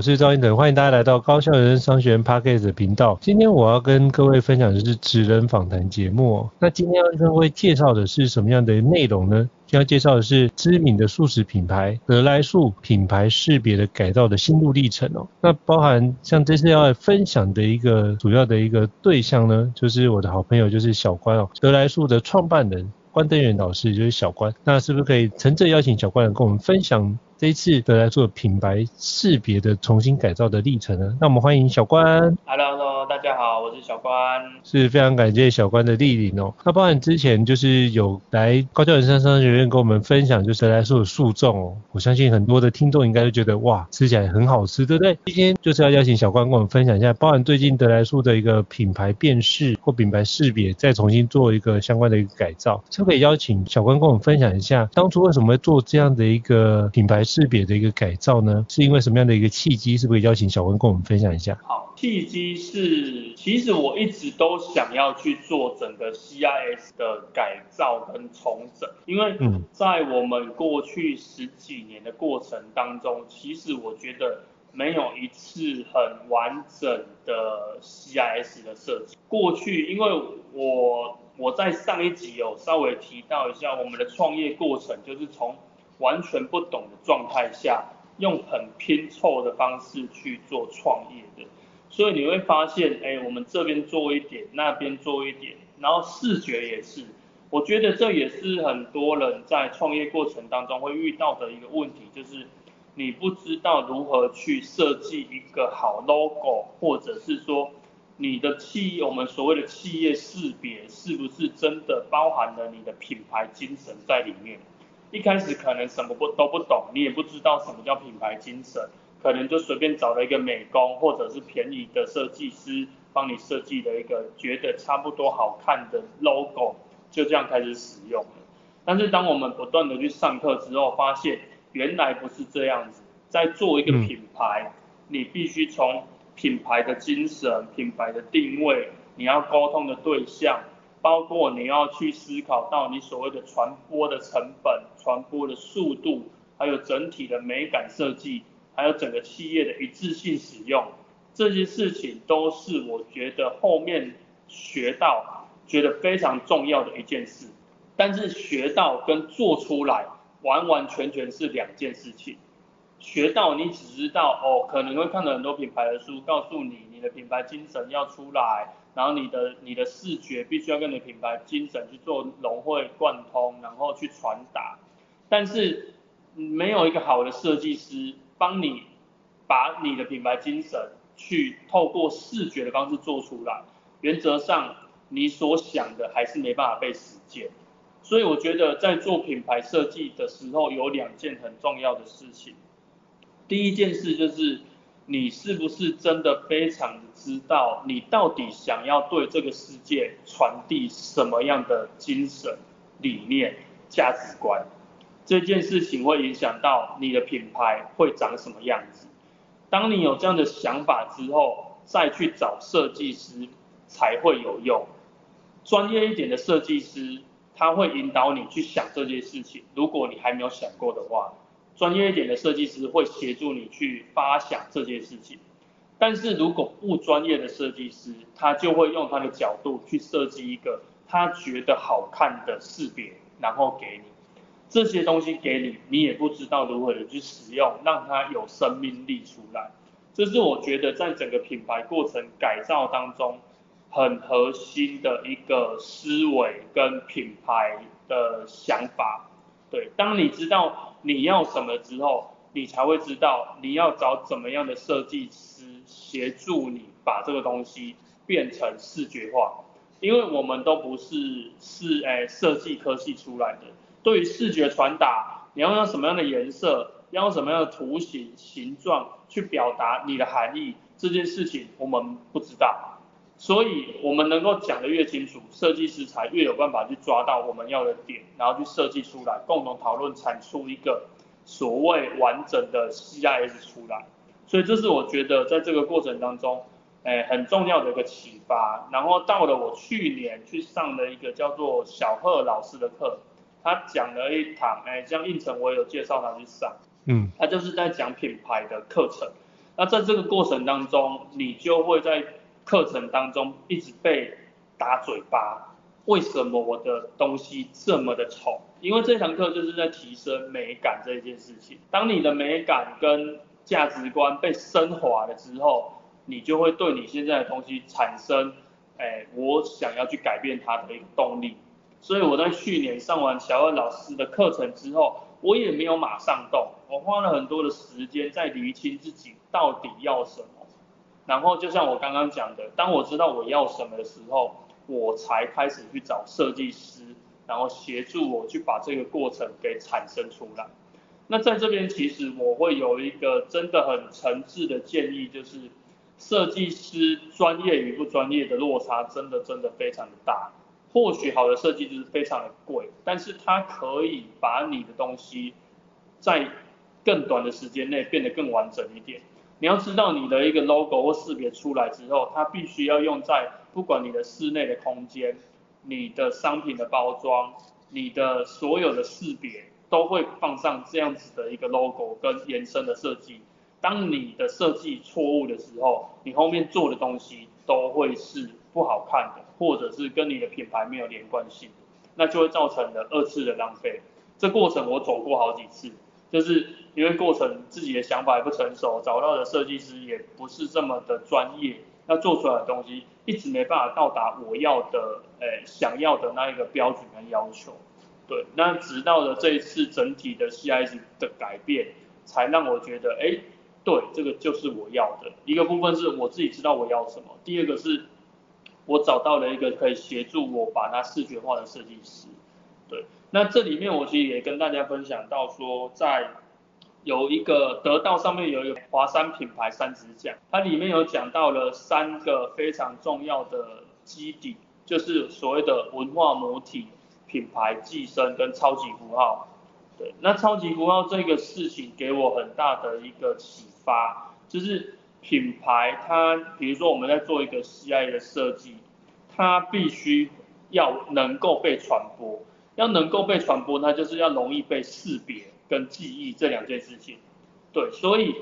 我是赵英德，欢迎大家来到高效人生商学院 Podcast 的频道。今天我要跟各位分享的是职人访谈节目。那今天要跟各位介绍的是什么样的内容呢？今天要介绍的是知名的素食品牌得来素品牌识别的改造的心路历程哦。那包含像这次要分享的一个主要的一个对象呢，就是我的好朋友，就是小关哦，得来素的创办人关登元老师，就是小关。那是不是可以诚挚邀请小关来跟我们分享？这一次得来素品牌识别的重新改造的历程呢？那我们欢迎小关。Hello，Hello，大家好，我是小关。是非常感谢小关的莅临哦。那包含之前就是有来高教人生商学院跟我们分享，就是德来素的树种哦。我相信很多的听众应该都觉得哇，吃起来很好吃，对不对？今天就是要邀请小关跟我们分享一下，包含最近得来素的一个品牌辨识或品牌识别，再重新做一个相关的一个改造。是不可以邀请小关跟我们分享一下，当初为什么会做这样的一个品牌识别的一个改造呢？是因为什么样的一个契机？是不是邀请小文跟我们分享一下？好，契机是，其实我一直都想要去做整个 CIS 的改造跟重整，因为在我们过去十几年的过程当中，其实我觉得没有一次很完整的 CIS 的设计。过去，因为我我在上一集有稍微提到一下我们的创业过程，就是从完全不懂的状态下，用很拼凑的方式去做创业的，所以你会发现，哎，我们这边做一点，那边做一点，然后视觉也是，我觉得这也是很多人在创业过程当中会遇到的一个问题，就是你不知道如何去设计一个好 logo，或者是说你的企业，我们所谓的企业识别，是不是真的包含了你的品牌精神在里面？一开始可能什么不都不懂，你也不知道什么叫品牌精神，可能就随便找了一个美工或者是便宜的设计师帮你设计了一个觉得差不多好看的 logo，就这样开始使用了。但是当我们不断的去上课之后，发现原来不是这样子，在做一个品牌，你必须从品牌的精神、品牌的定位，你要沟通的对象。包括你要去思考到你所谓的传播的成本、传播的速度，还有整体的美感设计，还有整个企业的一致性使用，这些事情都是我觉得后面学到觉得非常重要的一件事。但是学到跟做出来完完全全是两件事情。学到你只知道哦，可能会看到很多品牌的书，告诉你你的品牌精神要出来。然后你的你的视觉必须要跟你的品牌精神去做融会贯通，然后去传达。但是没有一个好的设计师帮你把你的品牌精神去透过视觉的方式做出来，原则上你所想的还是没办法被实践。所以我觉得在做品牌设计的时候有两件很重要的事情。第一件事就是。你是不是真的非常知道你到底想要对这个世界传递什么样的精神、理念、价值观？这件事情会影响到你的品牌会长什么样子。当你有这样的想法之后，再去找设计师才会有用。专业一点的设计师，他会引导你去想这件事情。如果你还没有想过的话，专业一点的设计师会协助你去发想这件事情。但是如果不专业的设计师，他就会用他的角度去设计一个他觉得好看的识别，然后给你。这些东西给你，你也不知道如何的去使用，让它有生命力出来。这是我觉得在整个品牌过程改造当中，很核心的一个思维跟品牌的想法。对，当你知道你要什么之后，你才会知道你要找怎么样的设计师协助你把这个东西变成视觉化。因为我们都不是是诶设计科系出来的。对于视觉传达，你要用什么样的颜色，要用什么样的图形、形状去表达你的含义，这件事情我们不知道，所以我们能够讲得越清楚，设计师才越有办法去抓到我们要的点，然后去设计出来，共同讨论产出一个所谓完整的 CIS 出来。所以这是我觉得在这个过程当中，诶很重要的一个启发。然后到了我去年去上了一个叫做小贺老师的课。他讲了一堂，哎，像应成我也有介绍他去上，嗯，他就是在讲品牌的课程。那在这个过程当中，你就会在课程当中一直被打嘴巴，为什么我的东西这么的丑？因为这堂课就是在提升美感这件事情。当你的美感跟价值观被升华了之后，你就会对你现在的东西产生，哎，我想要去改变它的一个动力。所以我在去年上完小二老师的课程之后，我也没有马上动，我花了很多的时间在厘清自己到底要什么。然后就像我刚刚讲的，当我知道我要什么的时候，我才开始去找设计师，然后协助我去把这个过程给产生出来。那在这边其实我会有一个真的很诚挚的建议，就是设计师专业与不专业的落差真的真的非常的大。或许好的设计就是非常的贵，但是它可以把你的东西在更短的时间内变得更完整一点。你要知道你的一个 logo 或识别出来之后，它必须要用在不管你的室内的空间、你的商品的包装、你的所有的识别都会放上这样子的一个 logo 跟延伸的设计。当你的设计错误的时候，你后面做的东西都会是不好看的。或者是跟你的品牌没有连贯性，那就会造成了二次的浪费。这过程我走过好几次，就是因为过程自己的想法还不成熟，找到的设计师也不是这么的专业，那做出来的东西一直没办法到达我要的，诶想要的那一个标准跟要求。对，那直到了这一次整体的 CIS 的改变，才让我觉得，哎，对，这个就是我要的。一个部分是我自己知道我要什么，第二个是。我找到了一个可以协助我把它视觉化的设计师，对，那这里面我其实也跟大家分享到说，在有一个得到上面有一个华山品牌三支奖，它里面有讲到了三个非常重要的基底，就是所谓的文化母体、品牌寄生跟超级符号，对，那超级符号这个事情给我很大的一个启发，就是。品牌它，比如说我们在做一个 CI 的设计，它必须要能够被传播，要能够被传播，它就是要容易被识别跟记忆这两件事情。对，所以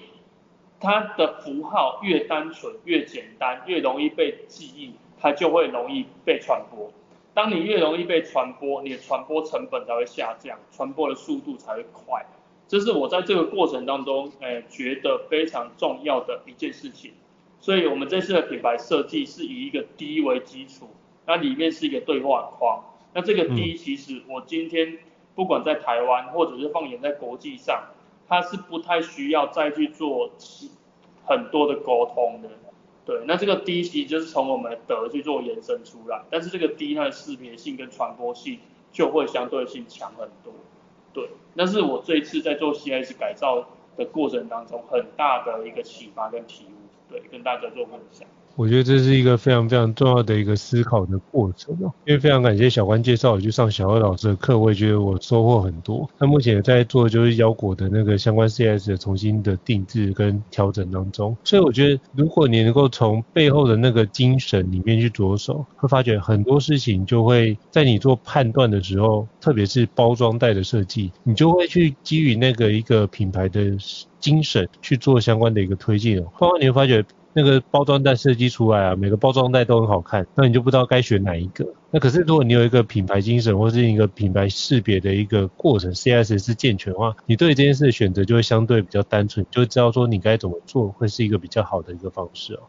它的符号越单纯、越简单、越容易被记忆，它就会容易被传播。当你越容易被传播，你的传播成本才会下降，传播的速度才会快。这是我在这个过程当中，诶，觉得非常重要的一件事情。所以，我们这次的品牌设计是以一个 D 为基础，那里面是一个对话框。那这个 D 其实我今天不管在台湾，或者是放眼在国际上，它是不太需要再去做很多的沟通的。对，那这个 D 其实就是从我们的德去做延伸出来，但是这个 D 它的识别性跟传播性就会相对性强很多。对，那是我这一次在做 CIS 改造的过程当中很大的一个启发跟体悟，对，跟大家做分享。我觉得这是一个非常非常重要的一个思考的过程哦，因为非常感谢小关介绍我去上小二老师的课，我也觉得我收获很多。那目前在做就是腰果的那个相关 CS 的重新的定制跟调整当中，所以我觉得如果你能够从背后的那个精神里面去着手，会发觉很多事情就会在你做判断的时候，特别是包装袋的设计，你就会去基于那个一个品牌的精神去做相关的一个推进哦，包括你会发觉。那个包装袋设计出来啊，每个包装袋都很好看，那你就不知道该选哪一个。那可是如果你有一个品牌精神，或是一个品牌识别的一个过程，C S 是健全的话，你对这件事的选择就会相对比较单纯，就知道说你该怎么做会是一个比较好的一个方式哦。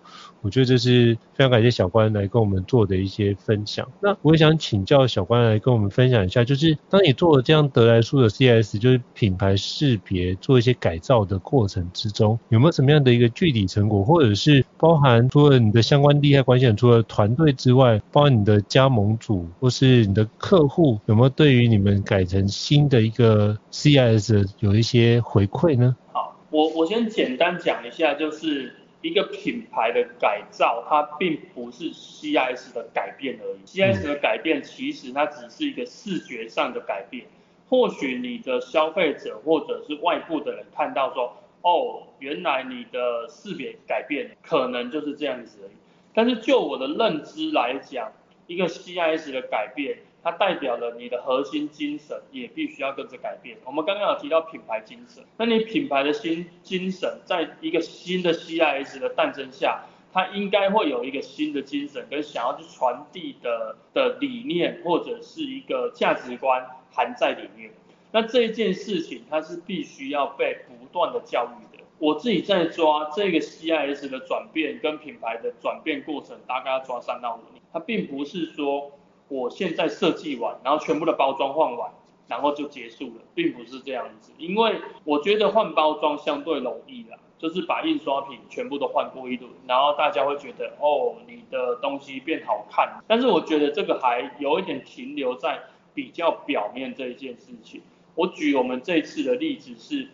我觉得这是非常感谢小关来跟我们做的一些分享。那我也想请教小关来跟我们分享一下，就是当你做了这样得来速的 C S，就是品牌识别做一些改造的过程之中，有没有什么样的一个具体成果，或者是包含除了你的相关利害关系人，除了团队之外，包含你的加盟。主或是你的客户有没有对于你们改成新的一个 CIS 有一些回馈呢？好，我我先简单讲一下，就是一个品牌的改造，它并不是 CIS 的改变而已。CIS 的改变其实它只是一个视觉上的改变，或许你的消费者或者是外部的人看到说，哦，原来你的识别改变，可能就是这样子而已。但是就我的认知来讲，一个 CIS 的改变，它代表了你的核心精神也必须要跟着改变。我们刚刚有提到品牌精神，那你品牌的新精神，在一个新的 CIS 的诞生下，它应该会有一个新的精神跟想要去传递的的理念或者是一个价值观含在里面。那这一件事情，它是必须要被不断的教育的。我自己在抓这个 CIS 的转变跟品牌的转变过程，大概要抓三到五年。它并不是说我现在设计完，然后全部的包装换完，然后就结束了，并不是这样子。因为我觉得换包装相对容易啦，就是把印刷品全部都换过一轮，然后大家会觉得哦，你的东西变好看。但是我觉得这个还有一点停留在比较表面这一件事情。我举我们这次的例子是，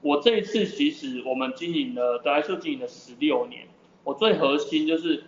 我这一次其实我们经营了得来速经营了十六年，我最核心就是。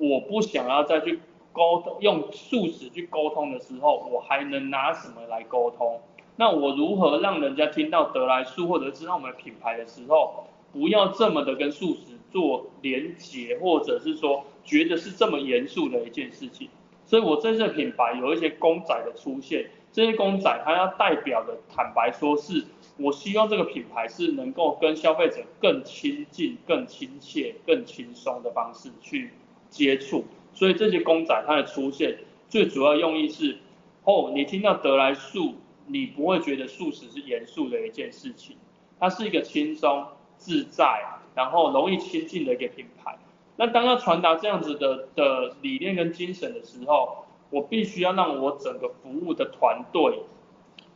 我不想要再去沟通，用速食去沟通的时候，我还能拿什么来沟通？那我如何让人家听到得来速或者知道我们的品牌的时候，不要这么的跟速食做连结，或者是说觉得是这么严肃的一件事情？所以我这次品牌有一些公仔的出现，这些公仔它要代表的，坦白说是，我希望这个品牌是能够跟消费者更亲近、更亲切、更轻松的方式去。接触，所以这些公仔它的出现，最主要用意是，哦，你听到得来速，你不会觉得素食是严肃的一件事情，它是一个轻松自在，然后容易亲近的一个品牌。那当要传达这样子的的理念跟精神的时候，我必须要让我整个服务的团队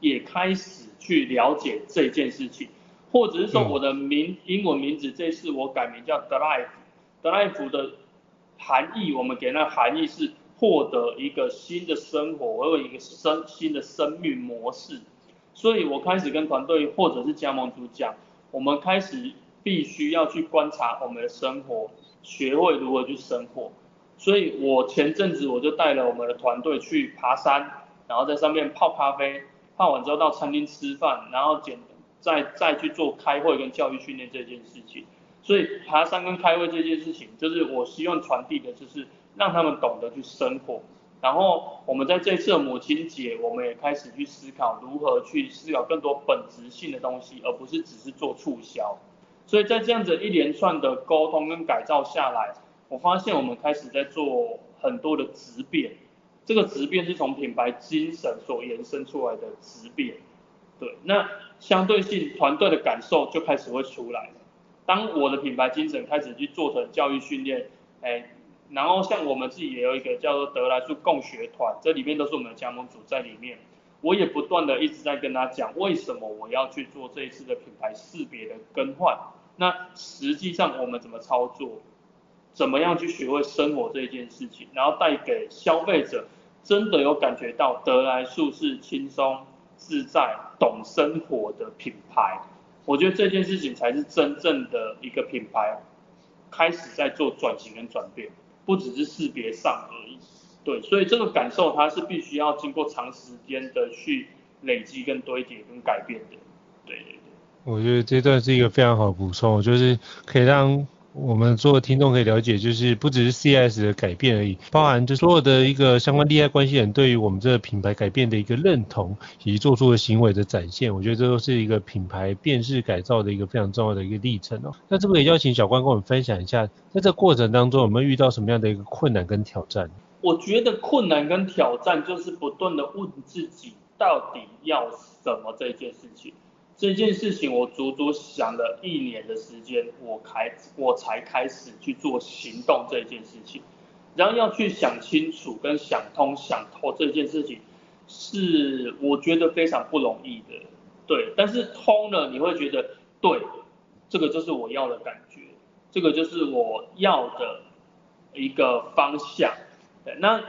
也开始去了解这件事情，或者是说我的名英文名字这次我改名叫 Delife，Delife 的。含义，我们给那含义是获得一个新的生活，或者一个生新的生命模式。所以我开始跟团队或者是加盟主讲，我们开始必须要去观察我们的生活，学会如何去生活。所以我前阵子我就带了我们的团队去爬山，然后在上面泡咖啡，泡完之后到餐厅吃饭，然后简再再去做开会跟教育训练这件事情。所以爬山跟开会这件事情，就是我希望传递的，就是让他们懂得去生活。然后我们在这次的母亲节，我们也开始去思考如何去思考更多本质性的东西，而不是只是做促销。所以在这样子一连串的沟通跟改造下来，我发现我们开始在做很多的质变。这个质变是从品牌精神所延伸出来的质变。对，那相对性团队的感受就开始会出来。当我的品牌精神开始去做成教育训练，哎，然后像我们自己也有一个叫做得来速共学团，这里面都是我们的加盟主在里面，我也不断的一直在跟他讲，为什么我要去做这一次的品牌识别的更换，那实际上我们怎么操作，怎么样去学会生活这一件事情，然后带给消费者真的有感觉到得来速是轻松自在、懂生活的品牌。我觉得这件事情才是真正的一个品牌开始在做转型跟转变，不只是识别上而已。对，所以这个感受它是必须要经过长时间的去累积跟堆叠跟改变的。对对对。我觉得这段是一个非常好的补充，就是可以让。我们所有听众可以了解，就是不只是 C S 的改变而已，包含就所有的一个相关利害关系人对于我们这个品牌改变的一个认同，以及做出的行为的展现。我觉得这都是一个品牌辨识改造的一个非常重要的一个历程哦。那这边也邀请小关跟我们分享一下，在这过程当中有没有遇到什么样的一个困难跟挑战？我觉得困难跟挑战就是不断的问自己到底要什么这件事情。这件事情我足足想了一年的时间，我开我才开始去做行动这件事情，然后要去想清楚跟想通想透这件事情，是我觉得非常不容易的，对，但是通了你会觉得对，这个就是我要的感觉，这个就是我要的一个方向，对，那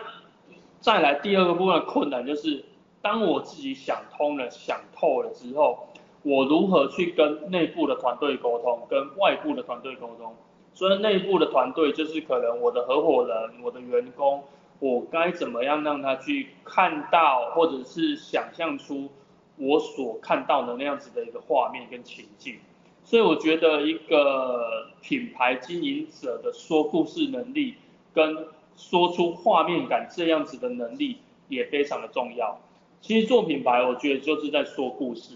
再来第二个部分困难就是，当我自己想通了想透了之后。我如何去跟内部的团队沟通，跟外部的团队沟通？所以内部的团队就是可能我的合伙人、我的员工，我该怎么样让他去看到，或者是想象出我所看到的那样子的一个画面跟情境。所以我觉得一个品牌经营者的说故事能力，跟说出画面感这样子的能力也非常的重要。其实做品牌，我觉得就是在说故事。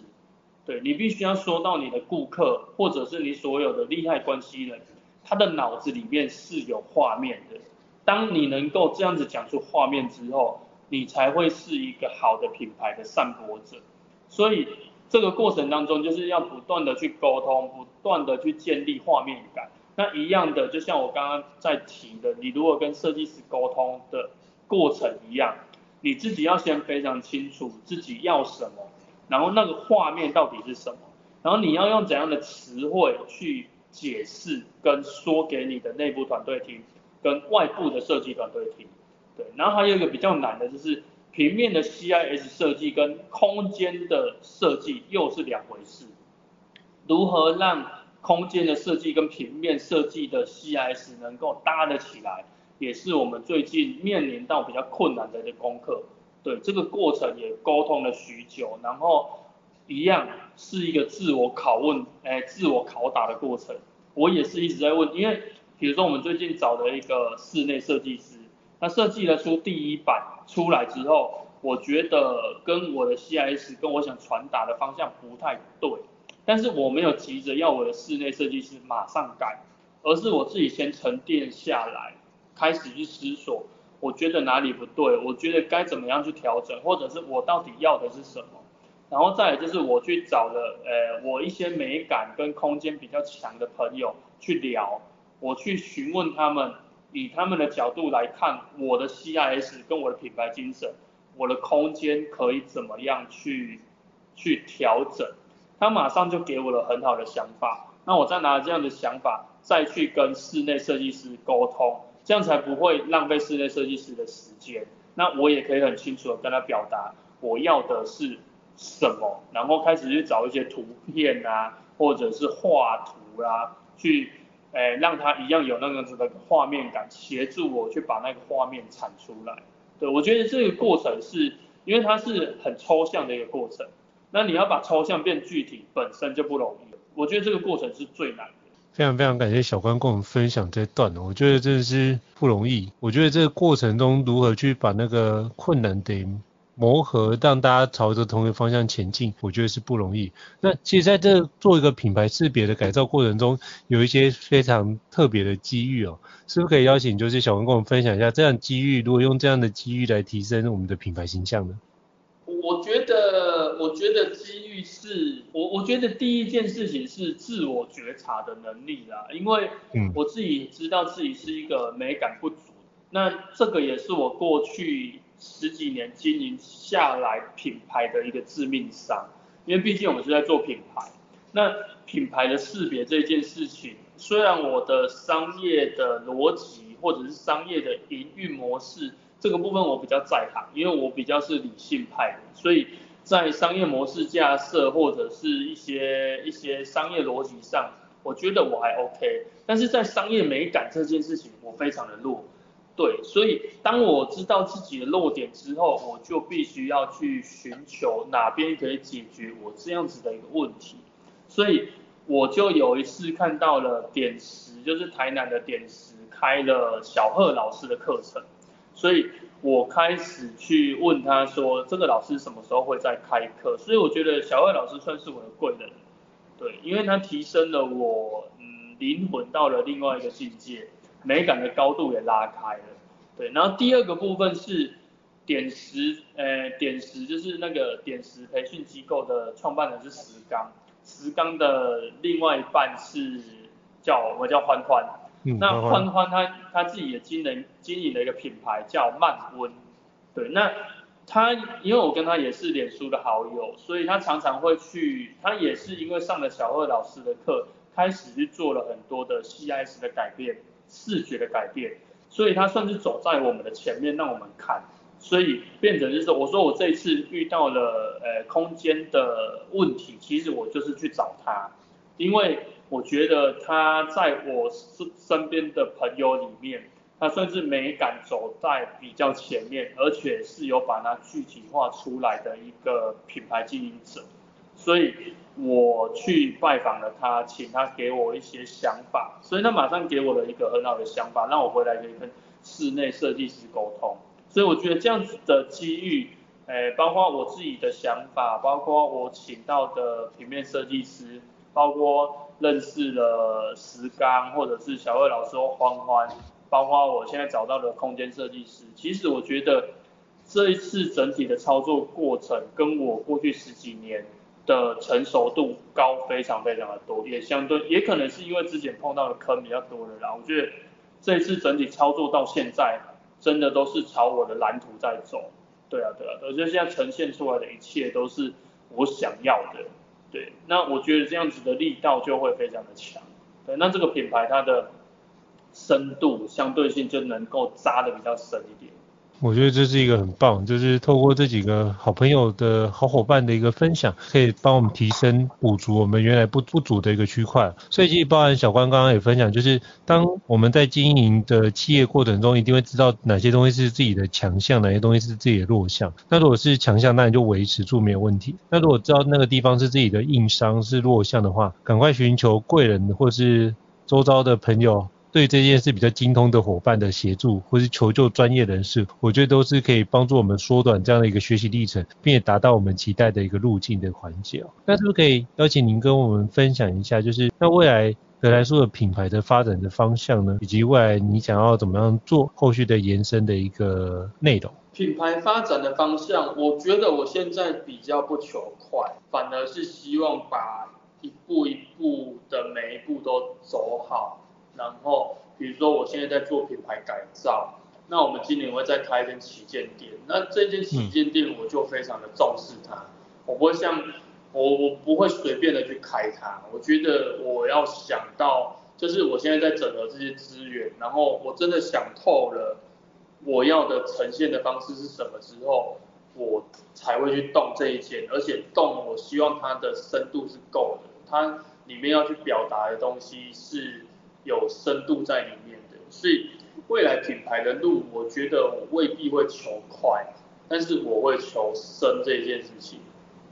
对，你必须要说到你的顾客，或者是你所有的利害关系人，他的脑子里面是有画面的。当你能够这样子讲出画面之后，你才会是一个好的品牌的散播者。所以这个过程当中，就是要不断的去沟通，不断的去建立画面感。那一样的，就像我刚刚在提的，你如果跟设计师沟通的过程一样，你自己要先非常清楚自己要什么。然后那个画面到底是什么？然后你要用怎样的词汇去解释跟说给你的内部团队听，跟外部的设计团队听。对，然后还有一个比较难的就是平面的 CIS 设计跟空间的设计又是两回事。如何让空间的设计跟平面设计的 CIS 能够搭得起来，也是我们最近面临到比较困难的一个功课。对，这个过程也沟通了许久，然后一样是一个自我拷问，哎，自我拷打的过程。我也是一直在问，因为比如说我们最近找的一个室内设计师，他设计了出第一版出来之后，我觉得跟我的 CIS 跟我想传达的方向不太对，但是我没有急着要我的室内设计师马上改，而是我自己先沉淀下来，开始去思索。我觉得哪里不对，我觉得该怎么样去调整，或者是我到底要的是什么，然后再来就是我去找了，呃，我一些美感跟空间比较强的朋友去聊，我去询问他们，以他们的角度来看我的 CIS 跟我的品牌精神，我的空间可以怎么样去去调整，他马上就给我了很好的想法，那我再拿这样的想法再去跟室内设计师沟通。这样才不会浪费室内设计师的时间，那我也可以很清楚的跟他表达我要的是什么，然后开始去找一些图片啊，或者是画图啊，去诶让他一样有那个子的画面感，协助我去把那个画面产出来。对，我觉得这个过程是因为它是很抽象的一个过程，那你要把抽象变具体本身就不容易，我觉得这个过程是最难。非常非常感谢小关跟我们分享这段，我觉得真的是不容易。我觉得这个过程中如何去把那个困难的磨合，让大家朝着同一个方向前进，我觉得是不容易。那其实在这做一个品牌识别的改造过程中，有一些非常特别的机遇哦，是不是可以邀请就是小关跟我们分享一下，这样机遇如果用这样的机遇来提升我们的品牌形象呢？我觉得，我觉得机遇是我，我觉得第一件事情是自我觉察的能力啦，因为我自己知道自己是一个美感不足，那这个也是我过去十几年经营下来品牌的一个致命伤，因为毕竟我们是在做品牌，那品牌的识别这件事情，虽然我的商业的逻辑或者是商业的营运模式。这个部分我比较在行，因为我比较是理性派的，所以在商业模式架设或者是一些一些商业逻辑上，我觉得我还 OK，但是在商业美感这件事情，我非常的弱。对，所以当我知道自己的弱点之后，我就必须要去寻求哪边可以解决我这样子的一个问题。所以我就有一次看到了点石，就是台南的点石开了小贺老师的课程，所以我开始去问他说，这个老师什么时候会再开课？所以我觉得小贺老师算是我的贵人，对，因为他提升了我，嗯，灵魂到了另外一个境界。美感的高度也拉开了，对，然后第二个部分是点石，呃，点石就是那个点石培训机构的创办人是石刚，石刚的另外一半是叫我叫欢欢，嗯、那欢欢。他他自己也经营经营了一个品牌叫慢温，对，那他因为我跟他也是脸书的好友，所以他常常会去，他也是因为上了小贺老师的课，开始去做了很多的 CIS 的改变。视觉的改变，所以他算是走在我们的前面，让我们看，所以变成就是我说我这一次遇到了呃空间的问题，其实我就是去找他，因为我觉得他在我身身边的朋友里面，他算是美感走在比较前面，而且是有把它具体化出来的一个品牌经营者。所以我去拜访了他，请他给我一些想法，所以他马上给我了一个很好的想法，让我回来可以跟室内设计师沟通。所以我觉得这样子的机遇，诶，包括我自己的想法，包括我请到的平面设计师，包括认识了石刚或者是小魏老师或欢欢，包括我现在找到的空间设计师，其实我觉得这一次整体的操作过程，跟我过去十几年。的成熟度高非常非常的多，也相对也可能是因为之前碰到的坑比较多了啦。我觉得这一次整体操作到现在，真的都是朝我的蓝图在走。对啊，对啊，我觉得现在呈现出来的一切都是我想要的。对，那我觉得这样子的力道就会非常的强。对，那这个品牌它的深度相对性就能够扎的比较深一点。我觉得这是一个很棒，就是透过这几个好朋友的好伙伴的一个分享，可以帮我们提升补足我们原来不不足的一个区块。所以其实包含小关刚刚也分享，就是当我们在经营的企业过程中，一定会知道哪些东西是自己的强项，哪些东西是自己的弱项。那如果是强项，那你就维持住没有问题。那如果知道那个地方是自己的硬伤，是弱项的话，赶快寻求贵人或是周遭的朋友。对这件事比较精通的伙伴的协助，或是求救专业人士，我觉得都是可以帮助我们缩短这样的一个学习历程，并且达到我们期待的一个路径的环节。那是不是可以邀请您跟我们分享一下，就是那未来得来素的品牌的发展的方向呢，以及未来你想要怎么样做后续的延伸的一个内容？品牌发展的方向，我觉得我现在比较不求快，反而是希望把一步一步的每一步都走好。然后，比如说我现在在做品牌改造，那我们今年会再开一间旗舰店，那这间旗舰店我就非常的重视它，我不会像我我不会随便的去开它，我觉得我要想到，就是我现在在整合这些资源，然后我真的想透了我要的呈现的方式是什么之后，我才会去动这一间，而且动我希望它的深度是够的，它里面要去表达的东西是。有深度在里面的，所以未来品牌的路，我觉得我未必会求快，但是我会求深这件事情。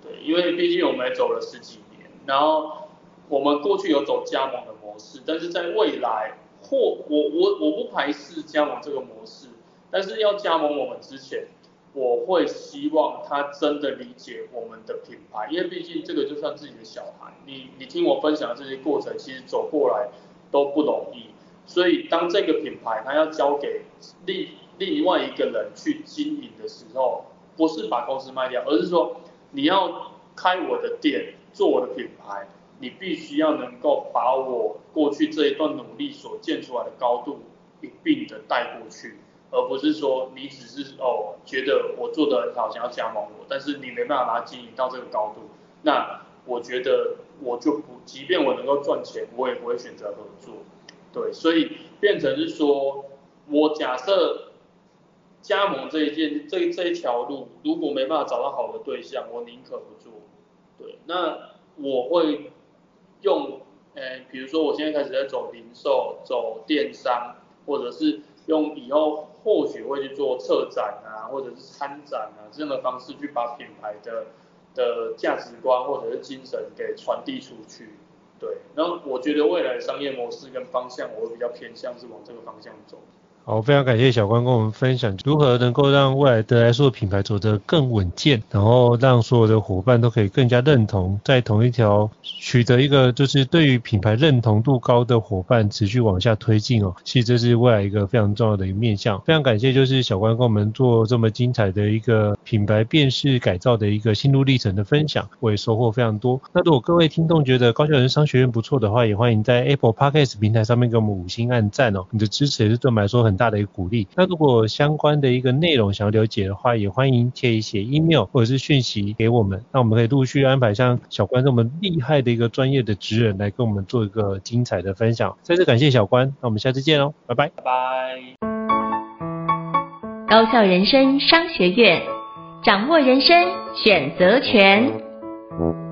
对，因为毕竟我们也走了十几年，然后我们过去有走加盟的模式，但是在未来或我我我不排斥加盟这个模式，但是要加盟我们之前，我会希望他真的理解我们的品牌，因为毕竟这个就算自己的小孩，你你听我分享这些过程，其实走过来。都不容易，所以当这个品牌它要交给另另外一个人去经营的时候，不是把公司卖掉，而是说你要开我的店，做我的品牌，你必须要能够把我过去这一段努力所建出来的高度一并的带过去，而不是说你只是哦觉得我做得很好，想要加盟我，但是你没办法把它经营到这个高度，那我觉得。我就不，即便我能够赚钱，我也不会选择合作，对，所以变成是说，我假设加盟这一件这这一条路，如果没办法找到好的对象，我宁可不做。对，那我会用，呃，比如说我现在开始在走零售、走电商，或者是用以后或许会去做策展啊，或者是参展啊这样的方式去把品牌的的价值观或者是精神给传递出去。对，然后我觉得未来的商业模式跟方向，我会比较偏向是往这个方向走。好，非常感谢小关跟我们分享如何能够让未来德来素品牌走得更稳健，然后让所有的伙伴都可以更加认同，在同一条取得一个就是对于品牌认同度高的伙伴持续往下推进哦。其实这是未来一个非常重要的一个面向。非常感谢就是小关跟我们做这么精彩的一个品牌辨识改造的一个心路历程的分享，我也收获非常多。那如果各位听众觉得高校人商学院不错的话，也欢迎在 Apple Podcast 平台上面给我们五星按赞哦，你的支持也是对我们来说很大的一个鼓励。那如果相关的一个内容想要了解的话，也欢迎可以写 email 或者是讯息给我们，那我们可以陆续安排像小关这么厉害的一个专业的职人来跟我们做一个精彩的分享。再次感谢小关，那我们下次见喽，拜拜。拜拜。高校人生商学院，掌握人生选择权。